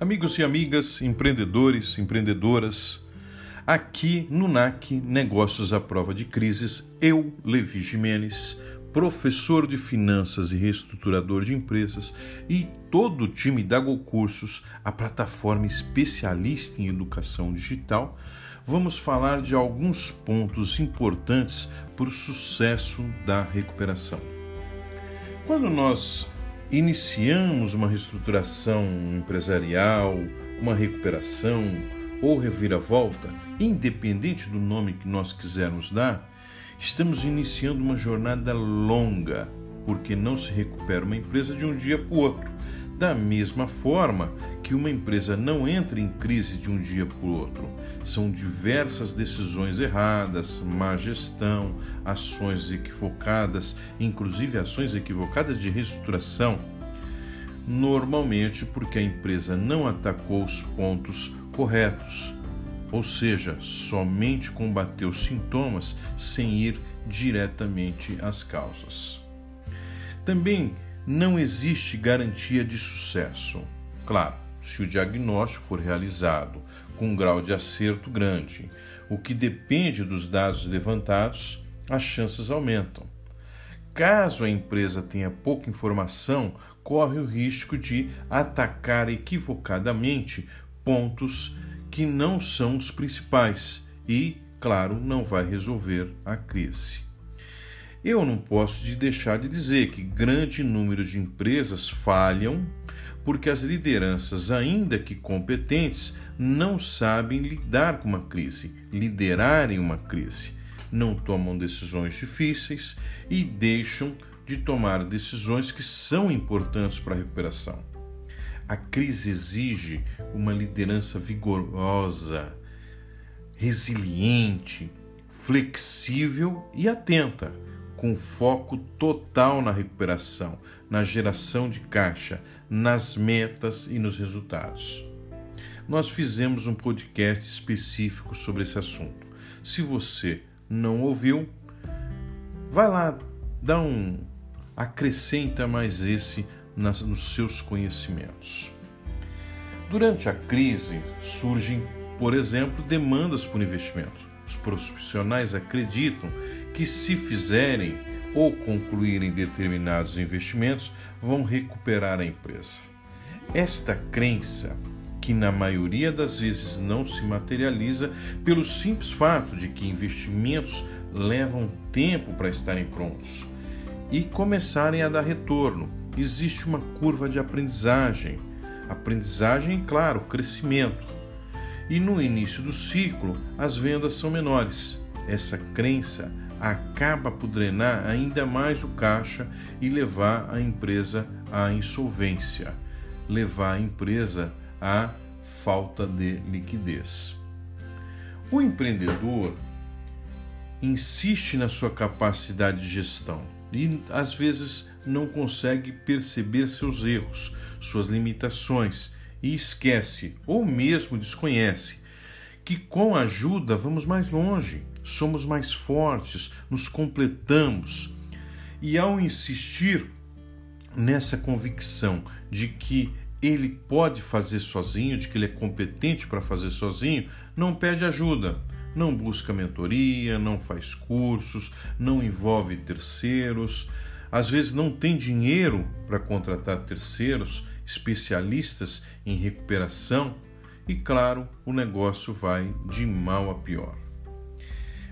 Amigos e amigas, empreendedores, empreendedoras, aqui no NAC Negócios à Prova de Crises, eu, Levi Jimenez, professor de finanças e reestruturador de empresas, e todo o time da Go Cursos, a plataforma especialista em educação digital, vamos falar de alguns pontos importantes para o sucesso da recuperação. Quando nós iniciamos uma reestruturação empresarial, uma recuperação ou reviravolta, independente do nome que nós quisermos dar, estamos iniciando uma jornada longa, porque não se recupera uma empresa de um dia para o outro. Da mesma forma que uma empresa não entra em crise de um dia para o outro. São diversas decisões erradas, má gestão, ações equivocadas, inclusive ações equivocadas de reestruturação. Normalmente porque a empresa não atacou os pontos corretos, ou seja, somente combateu sintomas sem ir diretamente às causas. Também não existe garantia de sucesso. Claro, se o diagnóstico for realizado com um grau de acerto grande, o que depende dos dados levantados, as chances aumentam. Caso a empresa tenha pouca informação, corre o risco de atacar equivocadamente pontos que não são os principais e, claro, não vai resolver a crise. Eu não posso deixar de dizer que grande número de empresas falham porque as lideranças, ainda que competentes, não sabem lidar com uma crise, liderarem uma crise, não tomam decisões difíceis e deixam de tomar decisões que são importantes para a recuperação. A crise exige uma liderança vigorosa, resiliente, flexível e atenta com foco total na recuperação, na geração de caixa, nas metas e nos resultados. Nós fizemos um podcast específico sobre esse assunto. Se você não ouviu, vai lá, dá um acrescenta mais esse nas, nos seus conhecimentos. Durante a crise surgem, por exemplo, demandas por investimento. Os profissionais acreditam que, se fizerem ou concluírem determinados investimentos, vão recuperar a empresa. Esta crença, que na maioria das vezes não se materializa pelo simples fato de que investimentos levam tempo para estarem prontos e começarem a dar retorno. Existe uma curva de aprendizagem. Aprendizagem, claro, crescimento. E no início do ciclo, as vendas são menores. Essa crença acaba por drenar ainda mais o caixa e levar a empresa à insolvência, levar a empresa à falta de liquidez. O empreendedor insiste na sua capacidade de gestão e às vezes não consegue perceber seus erros, suas limitações e esquece ou mesmo desconhece que com ajuda vamos mais longe somos mais fortes, nos completamos. E ao insistir nessa convicção de que ele pode fazer sozinho, de que ele é competente para fazer sozinho, não pede ajuda, não busca mentoria, não faz cursos, não envolve terceiros, às vezes não tem dinheiro para contratar terceiros, especialistas em recuperação, e claro, o negócio vai de mal a pior.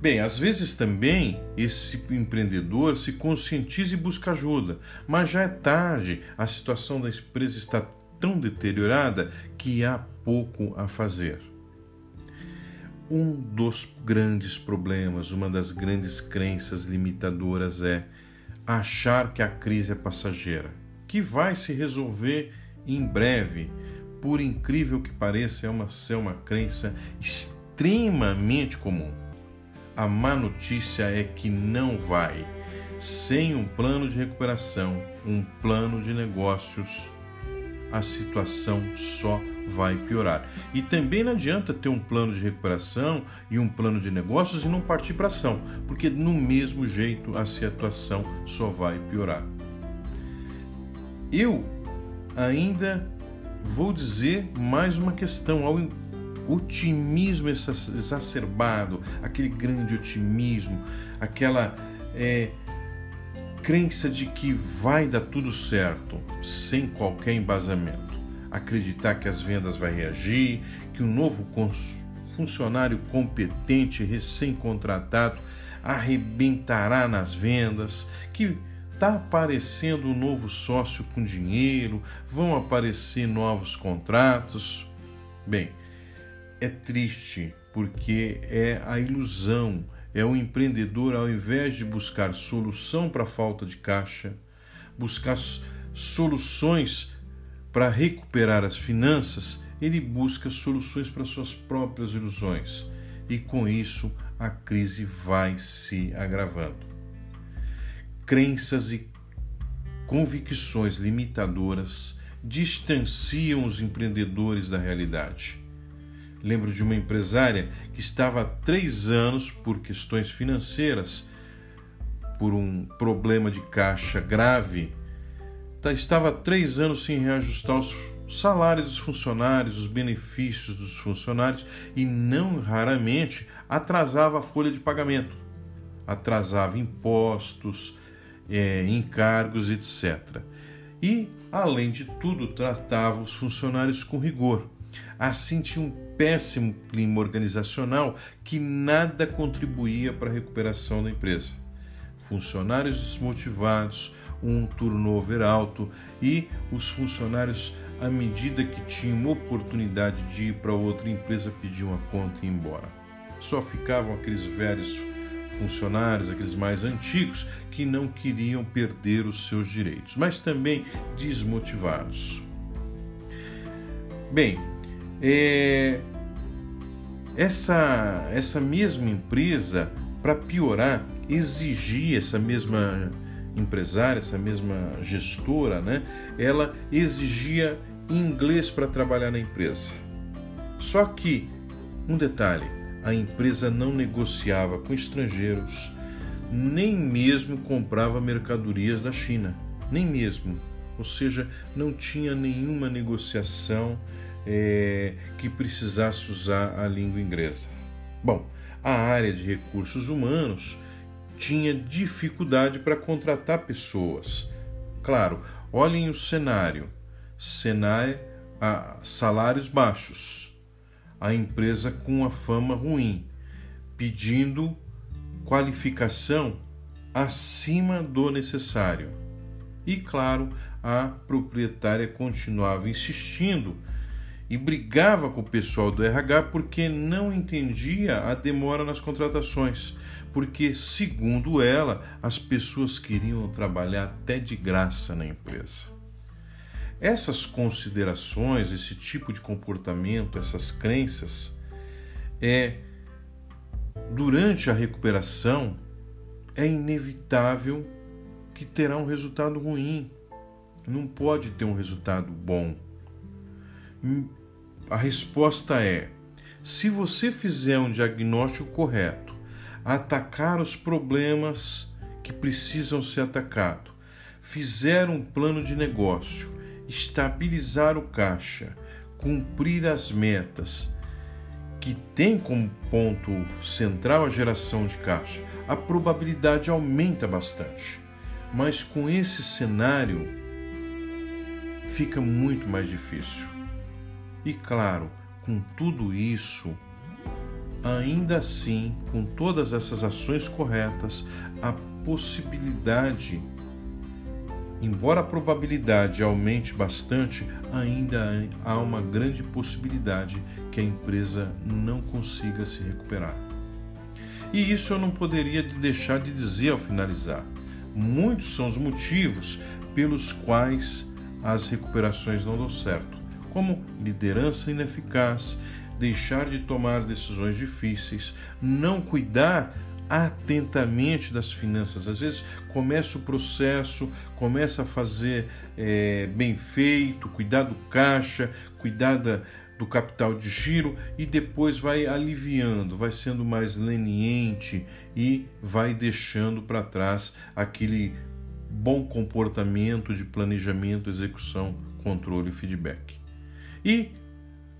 Bem, às vezes também esse empreendedor se conscientiza e busca ajuda, mas já é tarde, a situação da empresa está tão deteriorada que há pouco a fazer. Um dos grandes problemas, uma das grandes crenças limitadoras é achar que a crise é passageira, que vai se resolver em breve. Por incrível que pareça, é uma, é uma crença extremamente comum. A má notícia é que não vai. Sem um plano de recuperação, um plano de negócios, a situação só vai piorar. E também não adianta ter um plano de recuperação e um plano de negócios e não partir para ação, porque no mesmo jeito a situação só vai piorar. Eu ainda vou dizer mais uma questão: ao otimismo exacerbado, aquele grande otimismo, aquela é, crença de que vai dar tudo certo, sem qualquer embasamento. Acreditar que as vendas vai reagir, que um novo funcionário competente, recém-contratado, arrebentará nas vendas, que está aparecendo um novo sócio com dinheiro, vão aparecer novos contratos. Bem, é triste porque é a ilusão, é o empreendedor, ao invés de buscar solução para a falta de caixa, buscar soluções para recuperar as finanças, ele busca soluções para suas próprias ilusões. E com isso a crise vai se agravando. Crenças e convicções limitadoras distanciam os empreendedores da realidade Lembro de uma empresária que estava há três anos, por questões financeiras, por um problema de caixa grave, tá, estava há três anos sem reajustar os salários dos funcionários, os benefícios dos funcionários e não raramente atrasava a folha de pagamento, atrasava impostos, é, encargos, etc. E, além de tudo, tratava os funcionários com rigor Assim tinha um péssimo clima organizacional que nada contribuía para a recuperação da empresa. Funcionários desmotivados, um turnover alto e os funcionários, à medida que tinham oportunidade de ir para outra empresa, pediam a conta e ir embora. Só ficavam aqueles velhos funcionários, aqueles mais antigos, que não queriam perder os seus direitos, mas também desmotivados. Bem, é, essa, essa mesma empresa, para piorar, exigia essa mesma empresária, essa mesma gestora, né? Ela exigia inglês para trabalhar na empresa. Só que, um detalhe, a empresa não negociava com estrangeiros, nem mesmo comprava mercadorias da China, nem mesmo. Ou seja, não tinha nenhuma negociação é, que precisasse usar a língua inglesa. Bom, a área de recursos humanos tinha dificuldade para contratar pessoas. Claro, olhem o cenário: cenário, a, salários baixos, a empresa com a fama ruim, pedindo qualificação acima do necessário. E claro, a proprietária continuava insistindo e brigava com o pessoal do RH porque não entendia a demora nas contratações, porque, segundo ela, as pessoas queriam trabalhar até de graça na empresa. Essas considerações, esse tipo de comportamento, essas crenças, é durante a recuperação é inevitável que terá um resultado ruim. Não pode ter um resultado bom a resposta é: se você fizer um diagnóstico correto, atacar os problemas que precisam ser atacados, fizer um plano de negócio, estabilizar o caixa, cumprir as metas, que tem como ponto central a geração de caixa, a probabilidade aumenta bastante. Mas com esse cenário fica muito mais difícil. E claro, com tudo isso, ainda assim, com todas essas ações corretas, a possibilidade, embora a probabilidade aumente bastante, ainda há uma grande possibilidade que a empresa não consiga se recuperar. E isso eu não poderia deixar de dizer ao finalizar. Muitos são os motivos pelos quais as recuperações não dão certo como liderança ineficaz, deixar de tomar decisões difíceis, não cuidar atentamente das finanças. Às vezes começa o processo, começa a fazer é, bem feito, cuidar do caixa, cuidar da, do capital de giro e depois vai aliviando, vai sendo mais leniente e vai deixando para trás aquele bom comportamento de planejamento, execução, controle e feedback. E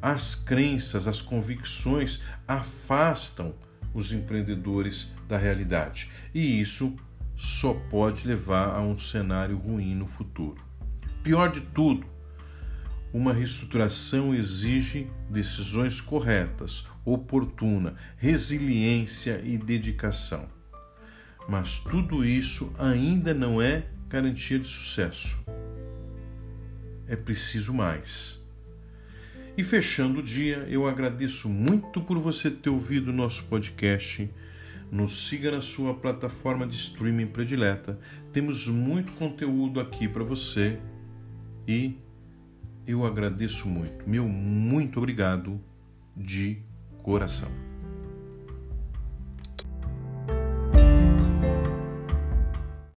as crenças, as convicções afastam os empreendedores da realidade. E isso só pode levar a um cenário ruim no futuro. Pior de tudo, uma reestruturação exige decisões corretas, oportuna, resiliência e dedicação. Mas tudo isso ainda não é garantia de sucesso. É preciso mais. E fechando o dia, eu agradeço muito por você ter ouvido o nosso podcast. Nos siga na sua plataforma de streaming predileta. Temos muito conteúdo aqui para você e eu agradeço muito. Meu muito obrigado de coração.